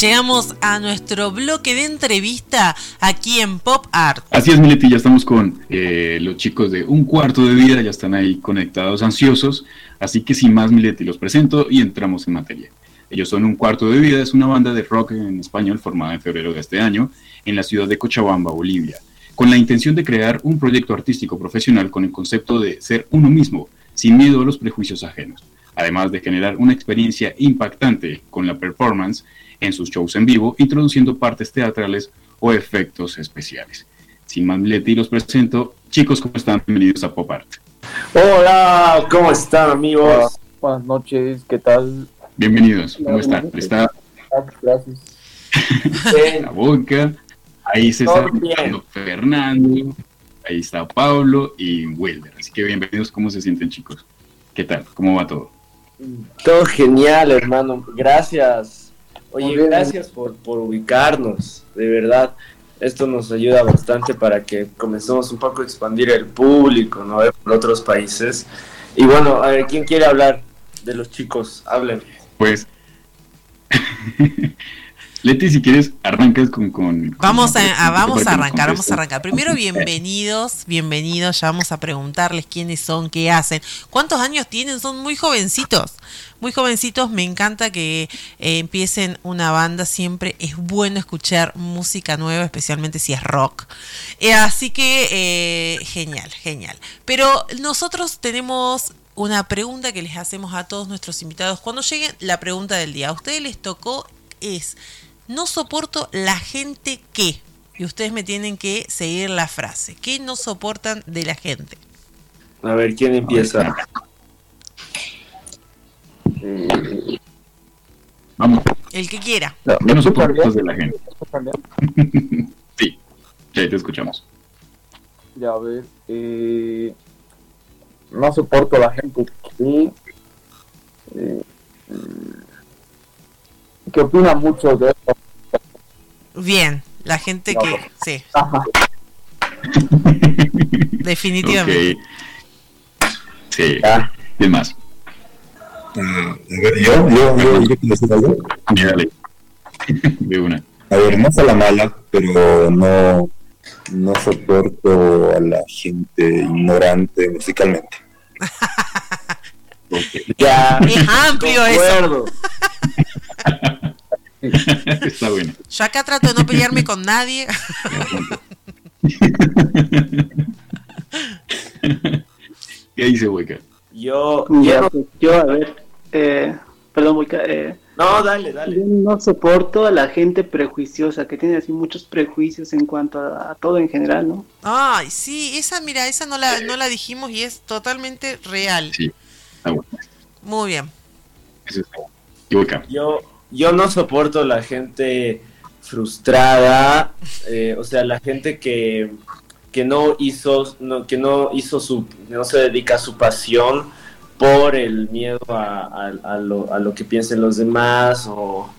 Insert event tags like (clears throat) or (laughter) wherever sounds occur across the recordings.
Llegamos a nuestro bloque de entrevista aquí en Pop Art. Así es, Mileti, ya estamos con eh, los chicos de Un Cuarto de Vida, ya están ahí conectados, ansiosos. Así que sin más, Mileti, los presento y entramos en materia. Ellos son Un Cuarto de Vida, es una banda de rock en español formada en febrero de este año en la ciudad de Cochabamba, Bolivia, con la intención de crear un proyecto artístico profesional con el concepto de ser uno mismo, sin miedo a los prejuicios ajenos, además de generar una experiencia impactante con la performance en sus shows en vivo, introduciendo partes teatrales o efectos especiales. Sin más y los presento. Chicos, ¿cómo están? Bienvenidos a Pop Art. Hola, ¿cómo están amigos? Buenas noches, ¿qué tal? Bienvenidos, ¿cómo están? Está Gracias. (laughs) la boca, ahí se está Fernando, ahí está Pablo y Wilder. Así que bienvenidos, ¿cómo se sienten chicos? ¿Qué tal? ¿Cómo va todo? Todo genial, hermano. Gracias Oye, gracias por, por ubicarnos, de verdad. Esto nos ayuda bastante para que comencemos un poco a expandir el público, ¿no? Por otros países. Y bueno, a ver, ¿quién quiere hablar de los chicos? Hablen. Pues, (laughs) Leti, si quieres, arrancas con... con, vamos a, vamos a arrancar, vamos a arrancar. Primero, (laughs) bienvenidos, bienvenidos, ya vamos a preguntarles quiénes son, qué hacen, cuántos años tienen, son muy jovencitos, muy jovencitos, me encanta que eh, empiecen una banda, siempre es bueno escuchar música nueva, especialmente si es rock. Eh, así que, eh, genial, genial. Pero nosotros tenemos una pregunta que les hacemos a todos nuestros invitados. Cuando lleguen, la pregunta del día. A ustedes les tocó es, no soporto la gente que. Y ustedes me tienen que seguir la frase. ¿Qué no soportan de la gente? A ver, ¿quién empieza? Vamos. El que quiera. No, yo no soporto de la gente. (laughs) sí, ya te escuchamos. Ya, a ver. Eh, no soporto la gente que. Que opina mucho de esto. Bien, la gente que, sí. (laughs) Definitivamente. Sí. Ah. ¿Quién más? Uh, a ver, yo, yo, yo, yo, decir algo. Dale. De una. A ver, no es a la mala, pero no, no soporto a la gente ignorante musicalmente. (laughs) Ya. Es amplio eso. (laughs) (laughs) Está bueno. Yo acá trato de no pelearme con nadie. (laughs) ¿Qué dice Hueca? Yo, yo, a ver, eh, perdón, Hueca. Eh, no, dale, dale. Yo no soporto a la gente prejuiciosa, que tiene así muchos prejuicios en cuanto a, todo en general, ¿no? Ay, sí, esa, mira, esa no la, no la dijimos y es totalmente real. Sí, está bueno. Muy bien. Eso Yo, yo no soporto la gente frustrada, eh, o sea, la gente que, que no hizo, no, que no hizo su, no se dedica a su pasión por el miedo a, a, lo, a lo, que piensen los demás o,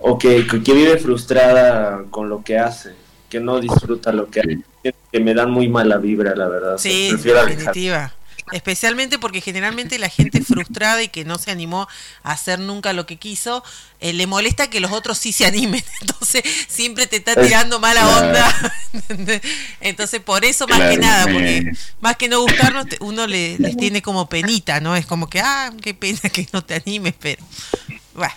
o que, que, vive frustrada con lo que hace, que no disfruta lo que hace, que me dan muy mala vibra, la verdad. Sí, definitiva. Especialmente porque generalmente la gente frustrada y que no se animó a hacer nunca lo que quiso, eh, le molesta que los otros sí se animen. (laughs) Entonces siempre te está tirando mala onda. (laughs) Entonces por eso más que nada, porque más que no gustarnos, uno le, les (laughs) tiene como penita, ¿no? Es como que, ah, qué pena que no te animes, pero... Bueno,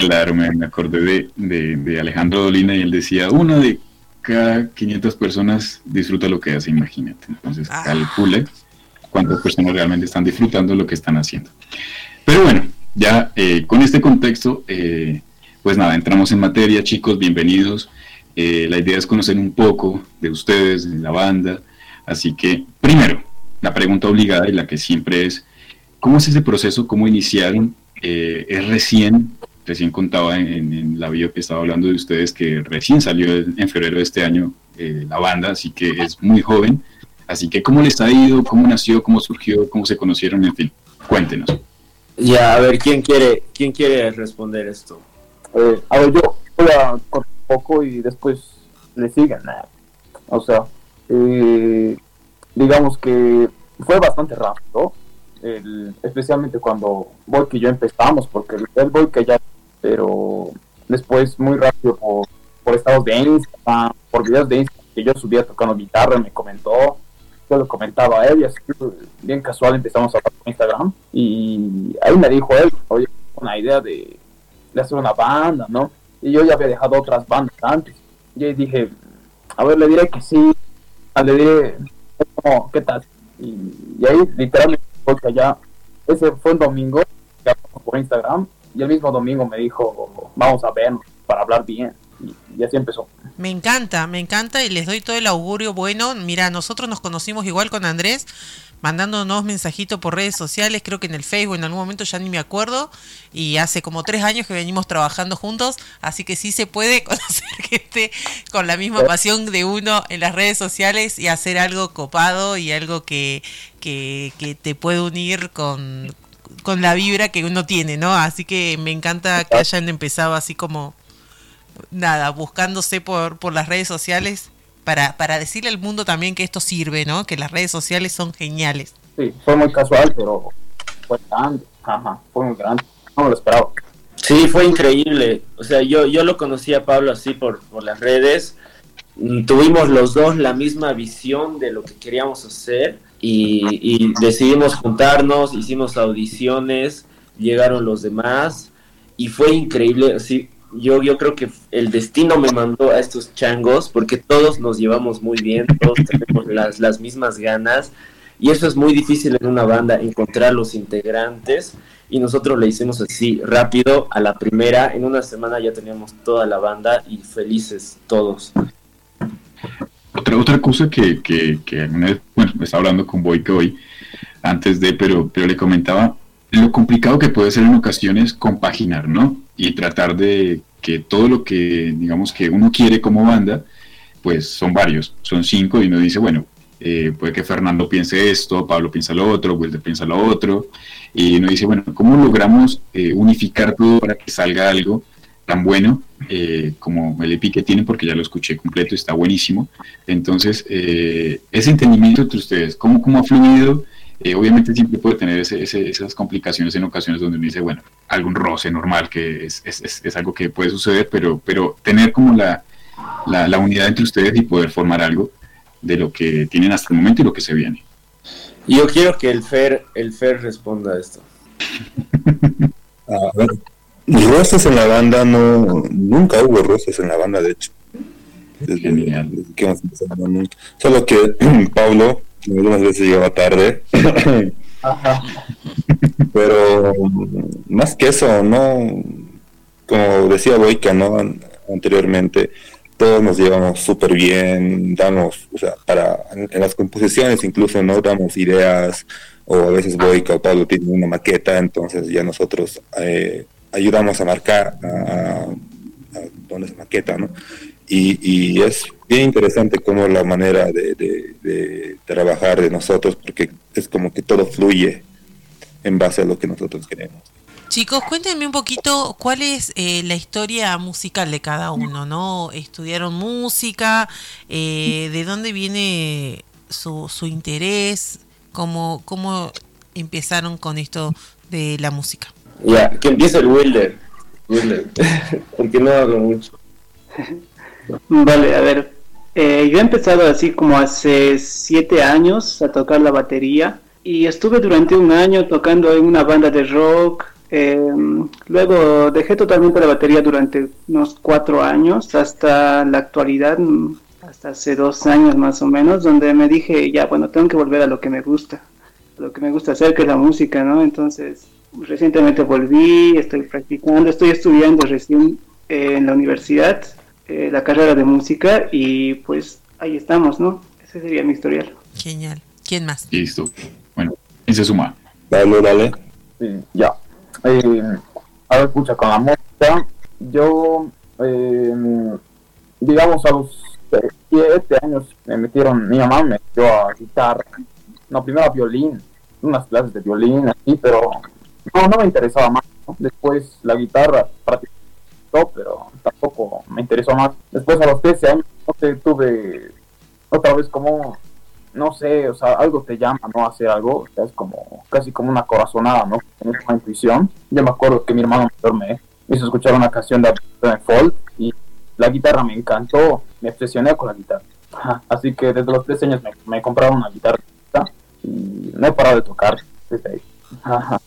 Claro, me, acordé de, de, Alejandro Dolina y él decía, una de cada 500 personas disfruta lo que hace, imagínate. Entonces, ah. calcule cuántas personas realmente están disfrutando lo que están haciendo. Pero bueno, ya eh, con este contexto, eh, pues nada, entramos en materia, chicos, bienvenidos. Eh, la idea es conocer un poco de ustedes, de la banda. Así que, primero, la pregunta obligada y la que siempre es, ¿cómo es ese proceso? ¿Cómo iniciaron? es recién recién contaba en, la video que estaba hablando de ustedes que recién salió en febrero de este año la banda, así que es muy joven. Así que, ¿cómo les ha ido? ¿Cómo nació? ¿Cómo surgió? ¿Cómo se conocieron? En fin, cuéntenos. Ya, a ver, ¿quién quiere, quién quiere responder esto? Eh, a ver, yo voy a cortar un poco y después le siguen. O sea, eh, digamos que fue bastante rápido, especialmente cuando voy que yo empezamos, porque el voy que ya, pero después muy rápido por, por estados de Instagram, por videos de Instagram que yo subía tocando guitarra, me comentó, yo lo comentaba a él y así bien casual empezamos a hablar con Instagram y ahí me dijo él, oye, una idea de, de hacer una banda, ¿no? Y yo ya había dejado otras bandas antes. Y dije, a ver, le diré que sí, le diré, ¿qué tal? Y, ahí literalmente porque allá, ese fue un domingo, por Instagram, y el mismo domingo me dijo, vamos a ver para hablar bien. Y, así empezó. Me encanta, me encanta y les doy todo el augurio bueno. Mira, nosotros nos conocimos igual con Andrés, mandándonos mensajitos por redes sociales, creo que en el Facebook en algún momento ya ni me acuerdo, y hace como tres años que venimos trabajando juntos, así que sí se puede (laughs) conocer gente con la misma pasión de uno en las redes sociales y hacer algo copado y algo que, que, que te puede unir con, con la vibra que uno tiene, ¿no? Así que me encanta que hayan empezado así como nada, buscándose por, por las redes sociales para, para decirle al mundo también que esto sirve, ¿no? Que las redes sociales son geniales. Sí, fue muy casual, pero fue grande, ajá, fue muy grande, no lo esperaba. Sí, fue increíble. O sea, yo, yo lo conocí a Pablo así por, por las redes. Mm, tuvimos los dos la misma visión de lo que queríamos hacer y, y decidimos juntarnos, hicimos audiciones, llegaron los demás y fue increíble. Así, yo, yo creo que el destino me mandó a estos changos porque todos nos llevamos muy bien, todos tenemos las, las mismas ganas y eso es muy difícil en una banda, encontrar los integrantes y nosotros le hicimos así rápido a la primera, en una semana ya teníamos toda la banda y felices todos. Otra, otra cosa que, que, que bueno, me estaba hablando con Boyke hoy, antes de, pero, pero le comentaba lo complicado que puede ser en ocasiones compaginar, ¿no? Y tratar de que todo lo que, digamos, que uno quiere como banda, pues son varios, son cinco, y uno dice, bueno, eh, puede que Fernando piense esto, Pablo piensa lo otro, Wilder piensa lo otro, y uno dice, bueno, ¿cómo logramos eh, unificar todo para que salga algo tan bueno eh, como el EPI que tienen? Porque ya lo escuché completo, está buenísimo. Entonces, ese entendimiento entre ustedes, ¿cómo, cómo ha fluido? Eh, obviamente siempre puede tener esas complicaciones en ocasiones donde uno dice, bueno, algún roce normal, que es, es, es algo que puede suceder, pero, pero tener como la, la, unidad entre ustedes y poder formar algo de lo que tienen hasta el momento y lo que se viene. Yo quiero que el Fer, el Fer responda a esto. (laughs) a ver, roces en la banda no, nunca hubo roces en la banda, de hecho. Solo que (clears throat) Pablo algunas veces llegaba tarde. (laughs) Pero más que eso, no, como decía Boica, ¿no? anteriormente, todos nos llevamos súper bien, damos, o sea, para, en, las composiciones incluso, ¿no? Damos ideas, o a veces Boica o Pablo tienen una maqueta, entonces ya nosotros eh, ayudamos a marcar a, a, dónde se maqueta, ¿no? Y, es bien interesante como la manera de, trabajar de nosotros, porque es como que todo fluye en base a lo que nosotros queremos. Chicos, cuéntenme un poquito cuál es eh, la historia musical de cada uno, ¿no? ¿Estudiaron música? Eh, ¿De dónde viene su, su interés? ¿Cómo, ¿Cómo empezaron con esto de la música? Ya, que empiece el Wilder. Wilder, (laughs) porque no hablo mucho. (laughs) Vale, a ver, eh, yo he empezado así como hace siete años a tocar la batería y estuve durante un año tocando en una banda de rock. Em, luego dejé totalmente la batería durante unos cuatro años hasta la actualidad, hasta hace dos años más o menos, donde me dije, ya, bueno, tengo que volver a lo que me gusta, lo que me gusta hacer, que es la música, ¿no? Entonces, recientemente volví, estoy practicando, estoy estudiando recién eh, en la universidad eh, la carrera de música y pues ahí estamos, ¿no? Ese sería mi historial. Genial. ¿Quién más? Listo. Bueno, ¿quién se suma? Dale, dale. Sí, ya. Eh, a ver, escucha, con amor música, yo, eh, digamos, a los siete años me metieron, mi mamá me metió a guitarra, no, primero a violín, unas clases de violín, así, pero no, no me interesaba más. ¿no? Después la guitarra prácticamente, pero tampoco me interesó más. Después a los 13 años, no sé, tuve otra vez como, no sé, o sea, algo te llama, ¿no? A hacer algo, o sea, es como, casi como una corazonada, ¿no? Como una intuición. Yo me acuerdo que mi hermano mayor me hizo escuchar una canción de Folk y la guitarra me encantó, me obsesioné con la guitarra. (laughs) Así que desde los 13 años me, me compraron una guitarra y no he parado de tocar desde ahí. (laughs)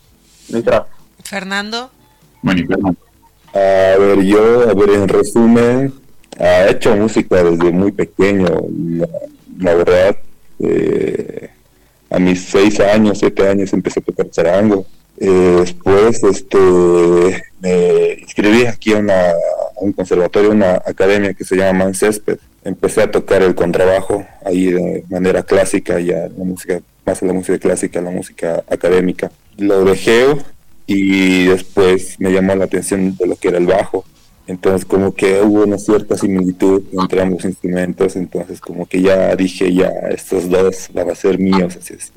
Literal. Fernando, Bueno, y Fernando, A ver, yo, a ver, en resumen, he hecho música desde muy pequeño, la, verdad. eh, a mis seis años, siete años empecé a tocar charango. Eh, después este, me inscribí aquí a, una, un conservatorio, una academia que se llama Mancésped. Empecé a tocar el contrabajo ahí de manera clásica, ya la música, más la música clásica, la música académica. Lo dejé y después me llamó la atención de lo que era el bajo. Entonces como que hubo una cierta similitud entre ambos instrumentos, entonces como que ya dije, ya estos dos van a ser míos. Así es.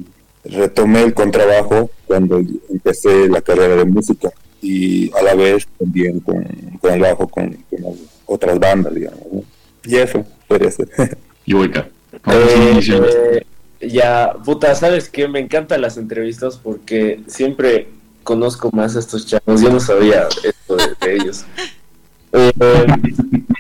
Retomé el contrabajo cuando empecé la carrera de música y a la vez también con, con el bajo con, con otras bandas, digamos. ¿no? Y eso, podría ser. y Boica, ¿cómo fue su Eh, eh, ya, puta, ¿sabes qué? Me encantan las entrevistas porque siempre conozco más a estos chavos. Yo no sabía esto de, ellos. Eh,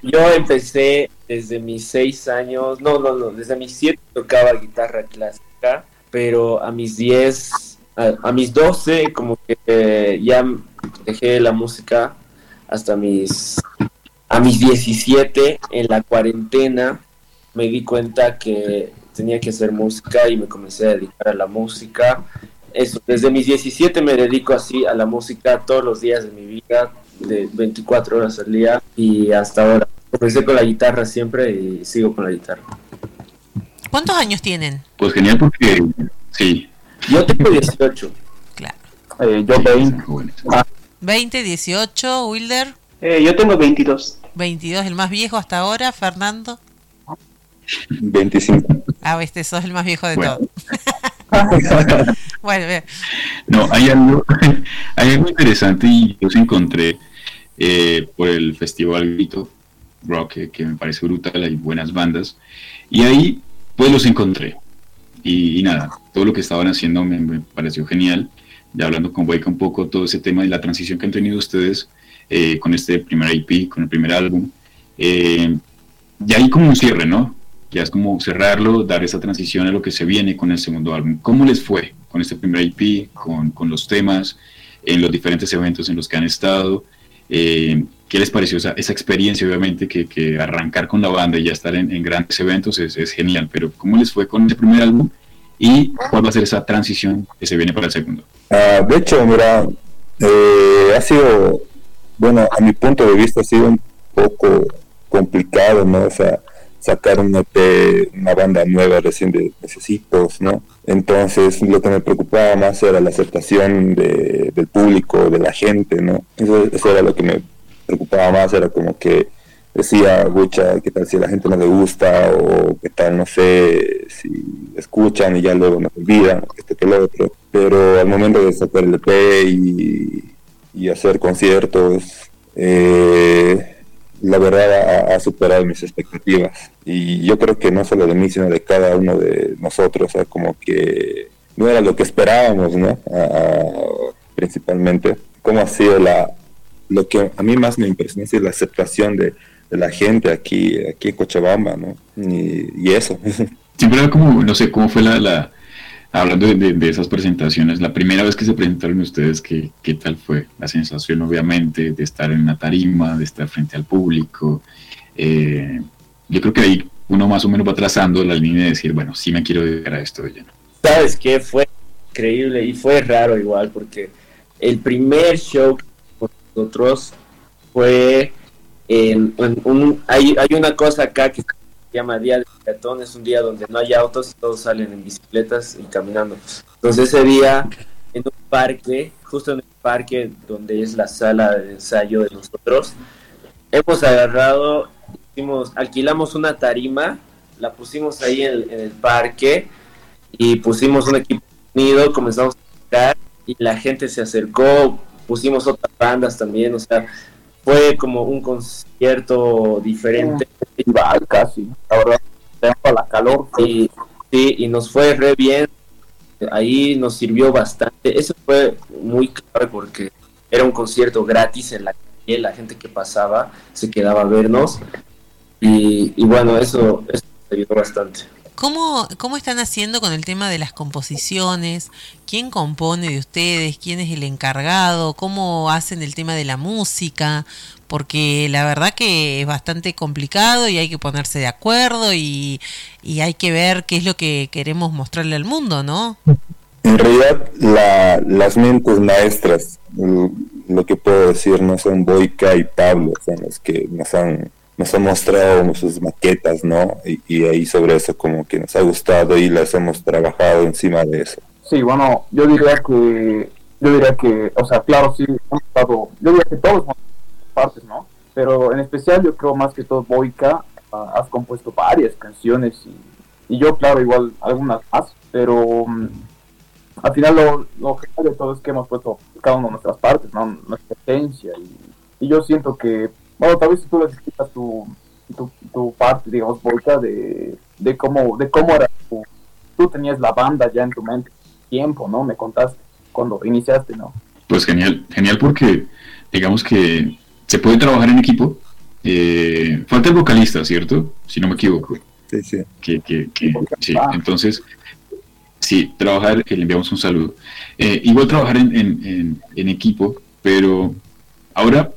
yo empecé desde mis seis años, no, no, no, desde mis siete tocaba guitarra clásica, pero a mis diez, a, mis doce, como que eh, ya dejé la música hasta mis, a mis 17 en la cuarentena me di cuenta que tenía que hacer música y me comencé a dedicar a la música. Eso, desde mis 17 me dedico así a la música todos los días de mi vida, de 24 horas al día y hasta ahora. Comencé con la guitarra siempre y sigo con la guitarra. ¿cuántos años tienen? Pues genial porque, sí, Yo tengo 18. Claro. Eh, yo sí, 20. están jóvenes. 20, 18, Wilder, Eh, yo tengo 22. 22, el más viejo hasta ahora, Fernando. 25. Ah, este sos el más viejo de Bueno. todos. (laughs) (laughs) bueno. No, hay algo, (laughs) hay algo interesante y yo sí encontré eh, por el festival Grito Rock que, me parece brutal, hay buenas bandas y ahí pues los encontré y, y nada, todo lo que estaban haciendo me, me pareció genial, ya hablando con Boyka un poco todo ese tema y la transición que han tenido ustedes eh, con este primer IP, con el primer álbum, eh, ya hay como un cierre, ¿no? Ya es como cerrarlo, dar esa transición a lo que se viene con el segundo álbum. ¿Cómo les fue con este primer IP, con, con los temas, en los diferentes eventos en los que han estado? Eh, ¿Qué les pareció esa, esa experiencia? Obviamente que, que arrancar con la banda y ya estar en, grandes eventos es, es genial, pero ¿cómo les fue con ese primer álbum? ¿Y cuál va a ser esa transición que se viene para el segundo? Ah, de hecho, mira, eh, ha sido, bueno, a mi punto de vista ha sido un poco complicado, ¿no? O sea, sacar un EP, una banda nueva recién de necesitos, ¿no? Entonces, lo que me preocupaba más era la aceptación de- del público, de la gente, ¿no? Eso, era lo que me preocupaba más, era como que decía, gucha, ¿qué tal si a la gente no le gusta? O qué tal, no sé, si escuchan y ya luego nos olvidan, o esto que lo otro. Pero al momento de sacar el EP y, y hacer conciertos, eh, la verdad ha, superado mis expectativas. Y yo creo que no solo de mí, sino de cada uno de nosotros, o como que no era lo que esperábamos, ¿no? Principalmente. ¿Cómo ha sido la, lo que a mí más me impresionó es la aceptación de, la gente aquí, aquí en Cochabamba, ¿no? Y, eso. (laughs) Era como, no sé, cómo fue la hablando de, de- esas presentaciones, la primera vez que se presentaron ustedes, ¿qué, ¿qué tal fue? La sensación, obviamente, de estar en una tarima, de estar frente al público. Eh, yo creo que ahí uno más o menos va trazando la línea de decir, bueno, sí me quiero dedicar a esto de lleno. ¿Sabes qué? Fue increíble y fue raro igual porque el primer show con nosotros fue en, un... Hay, hay una cosa acá que llama Día de Peatón, es un día donde no hay autos y todos salen en bicicletas y caminando. Entonces ese día en un parque, justo en el parque donde es la sala de ensayo de nosotros. Hemos agarrado, hicimos, alquilamos una tarima, la pusimos ahí en, en el parque y pusimos un equipo unido, comenzamos a tocar y la gente se acercó, pusimos otras bandas también, o sea, fue como un concierto diferente. Casi. La verdad, tengo la calor. Y, sí, y nos fue re bien. Ahí nos sirvió bastante. Eso fue muy clave porque era un concierto gratis en la calle. La gente que pasaba se quedaba a vernos. Y, y bueno, eso, eso nos ayudó bastante. ¿Cómo, ¿Cómo están haciendo con el tema de las composiciones? ¿Quién compone de ustedes? ¿Quién es el encargado? ¿Cómo hacen el tema de la música? Porque la verdad que es bastante complicado y hay que ponerse de acuerdo y, y hay que ver qué es lo que queremos mostrarle al mundo, ¿no? En realidad, la, las mentes maestras, lo que puedo decir, no son Boica y Pablo, son los que nos han nos ha mostrado sus maquetas, ¿no? Y, y, ahí sobre eso como que nos ha gustado y las hemos trabajado encima de eso. Sí, bueno, yo diría que, yo diría que, o sea, claro, sí, hemos estado, yo diría que todos hemos partes, ¿no? Pero en especial yo creo más que todo Boica, uh, has compuesto varias canciones y, yo, claro, igual algunas más, pero um, al final lo, lo general de todo es que hemos puesto cada una de nuestras partes, ¿no? Nuestra esencia y, yo siento que bueno, tal vez si tú les explicas tu, tu, tu, parte, digamos, Boica, de, de cómo, de cómo era tu, tú tenías la banda ya en tu mente, tiempo, ¿no? Me contaste cuando iniciaste, ¿no? Pues genial, genial porque digamos que se puede trabajar en equipo. Eh, falta el vocalista, ¿cierto? Si no me equivoco. Sí, sí. Que, que, que, sí. Entonces, sí, trabajar, le enviamos un saludo. Eh, igual trabajar en, en, en, en equipo, pero ahora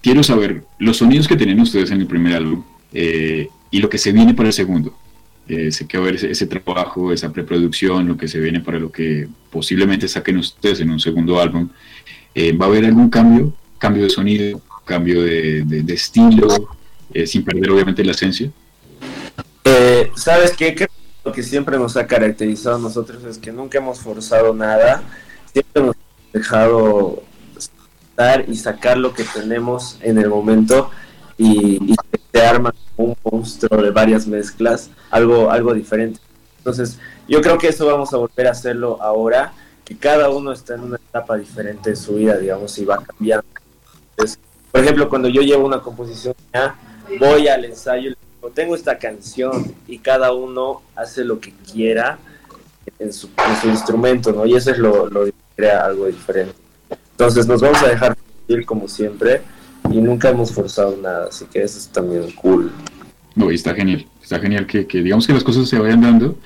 quiero saber los sonidos que tienen ustedes en el primer álbum eh, y lo que se viene para el segundo. Eh, sé que va a haber ese, ese, trabajo, esa preproducción, lo que se viene para lo que posiblemente saquen ustedes en un segundo álbum. Eh, ¿Va a haber algún cambio? ¿Cambio de sonido? ¿Cambio de, estilo? Eh, sin perder obviamente la esencia. ¿Sabes qué? Que lo que siempre nos ha caracterizado a nosotros es que nunca hemos forzado nada. Siempre hemos dejado y sacar lo que tenemos en el momento y, y se arma un monstruo de varias mezclas, algo, algo diferente. Entonces, yo creo que eso vamos a volver a hacerlo ahora, que cada uno está en una etapa diferente de su vida, digamos, y va cambiando. Entonces, por ejemplo, cuando yo llevo una composición, voy al ensayo, digo, tengo esta canción y cada uno hace lo que quiera en su, en su instrumento, ¿no? Y eso es lo, lo que crea algo diferente. Entonces nos vamos a dejar ir como siempre y nunca hemos forzado nada, así que eso es también cool. No, y está genial, está genial que, que, digamos que las cosas se vayan dando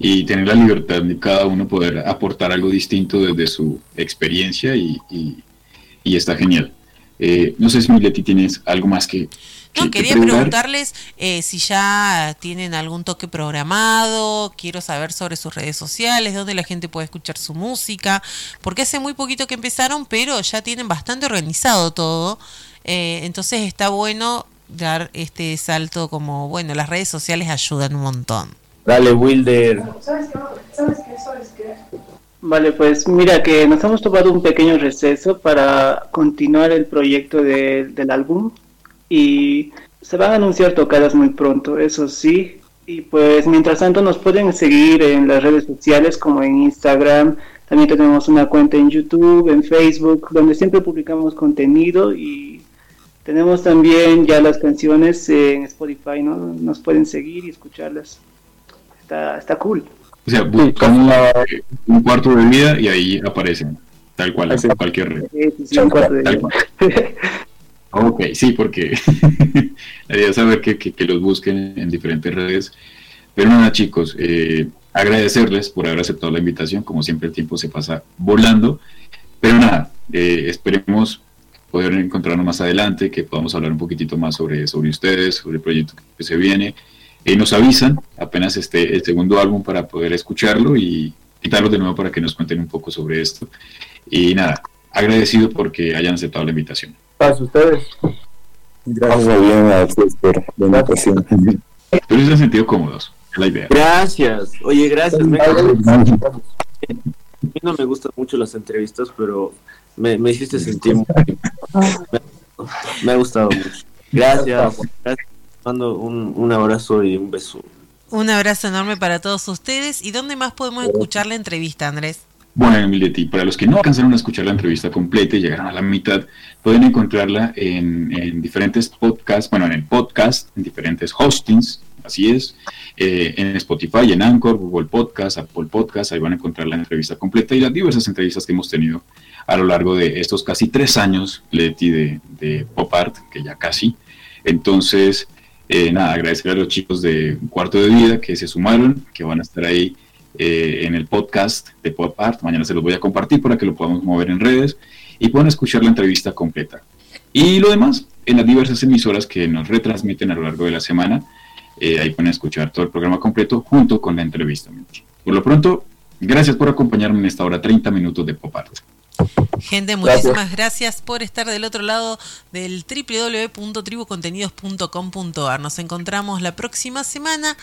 y tener la libertad de cada uno poder aportar algo distinto desde su experiencia y, y, y está genial. Eh, no sé si Mileti tienes algo más que... No, que quería preguntarles eh, si ya tienen algún toque programado, quiero saber sobre sus redes sociales, dónde la gente puede escuchar su música, porque hace muy poquito que empezaron, pero ya tienen bastante organizado todo, eh, entonces está bueno dar este salto como, bueno, las redes sociales ayudan un montón. Dale, Wilder. ¿Sabes qué? ¿Sabes qué? ¿Sabes qué? Vale, pues mira que nos hemos tomado un pequeño receso para continuar el proyecto de, del álbum y se van a anunciar tocadas muy pronto, eso sí. Y pues mientras tanto nos pueden seguir en las redes sociales como en Instagram, también tenemos una cuenta en YouTube, en Facebook, donde siempre publicamos contenido y tenemos también ya las canciones en Spotify, ¿no? Nos pueden seguir y escucharlas. Está, está cool. O sea, buscamos sí, un cuarto de vida y ahí aparecen, tal cual, sí. cualquier red. Sí, sí, un cuarto de vida. (laughs) ok, sí, porque (laughs) la idea es saber que, que, que, los busquen en diferentes redes. Pero nada, chicos, eh, agradecerles por haber aceptado la invitación. Como siempre, el tiempo se pasa volando. Pero nada, eh, esperemos poder encontrarnos más adelante, que podamos hablar un poquitito más sobre, sobre ustedes, sobre el proyecto que se viene. Eh, nos avisan apenas esté el segundo álbum para poder escucharlo y invitarlos de nuevo para que nos cuenten un poco sobre esto. Y nada, agradecido porque hayan aceptado la invitación. Gracias a ustedes. Gracias bien a ustedes por la invitación. Pero se han sentido cómodos, es la idea. Gracias. Oye, gracias. mí no me gustan mucho las entrevistas, pero me, me hiciste sentir muy... Me, me ha gustado mucho. Gracias. Gracias. Mando un, un abrazo y un beso. Un abrazo enorme para todos ustedes. ¿Y dónde más podemos escuchar la entrevista, Andrés? Bueno, Emileti, para los que no alcanzaron a escuchar la entrevista completa y llegaron a la mitad, pueden encontrarla en, en diferentes podcasts, bueno, en el podcast, en diferentes hostings, así es, eh, en Spotify, en Anchor, Google Podcast, Apple Podcast, ahí van a encontrar la entrevista completa y las diversas entrevistas que hemos tenido a lo largo de estos casi tres años, Leti, de, de Pop Art, que ya casi. Entonces, eh, nada, agradecer a los chicos de Cuarto de Vida que se sumaron, que van a estar ahí eh, en el podcast de Pop Art. Mañana se los voy a compartir para que lo podamos mover en redes y puedan escuchar la entrevista completa. Y lo demás, en las diversas emisoras que nos retransmiten a lo largo de la semana, eh, ahí pueden escuchar todo el programa completo junto con la entrevista. Por lo pronto, gracias por acompañarme en esta hora 30 minutos de Pop Art. Gente, muchísimas gracias. por estar del otro lado del www.tribucontenidos.com.ar. Nos encontramos la próxima semana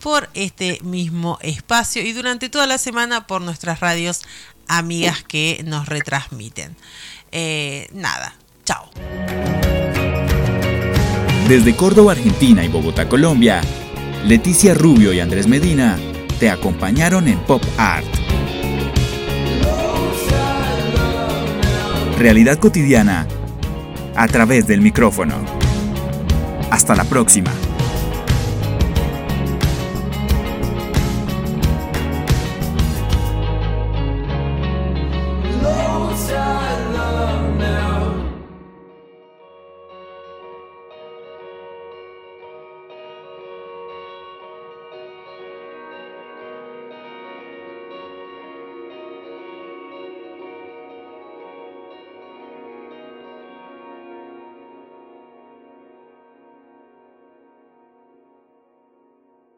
por este mismo espacio y durante toda la semana por nuestras radios amigas que nos retransmiten. Eh, nada, chao. Desde Córdoba, Argentina y Bogotá, Colombia, Leticia Rubio y Andrés Medina te acompañaron en Pop Art. Realidad cotidiana a través del micrófono. Hasta la próxima.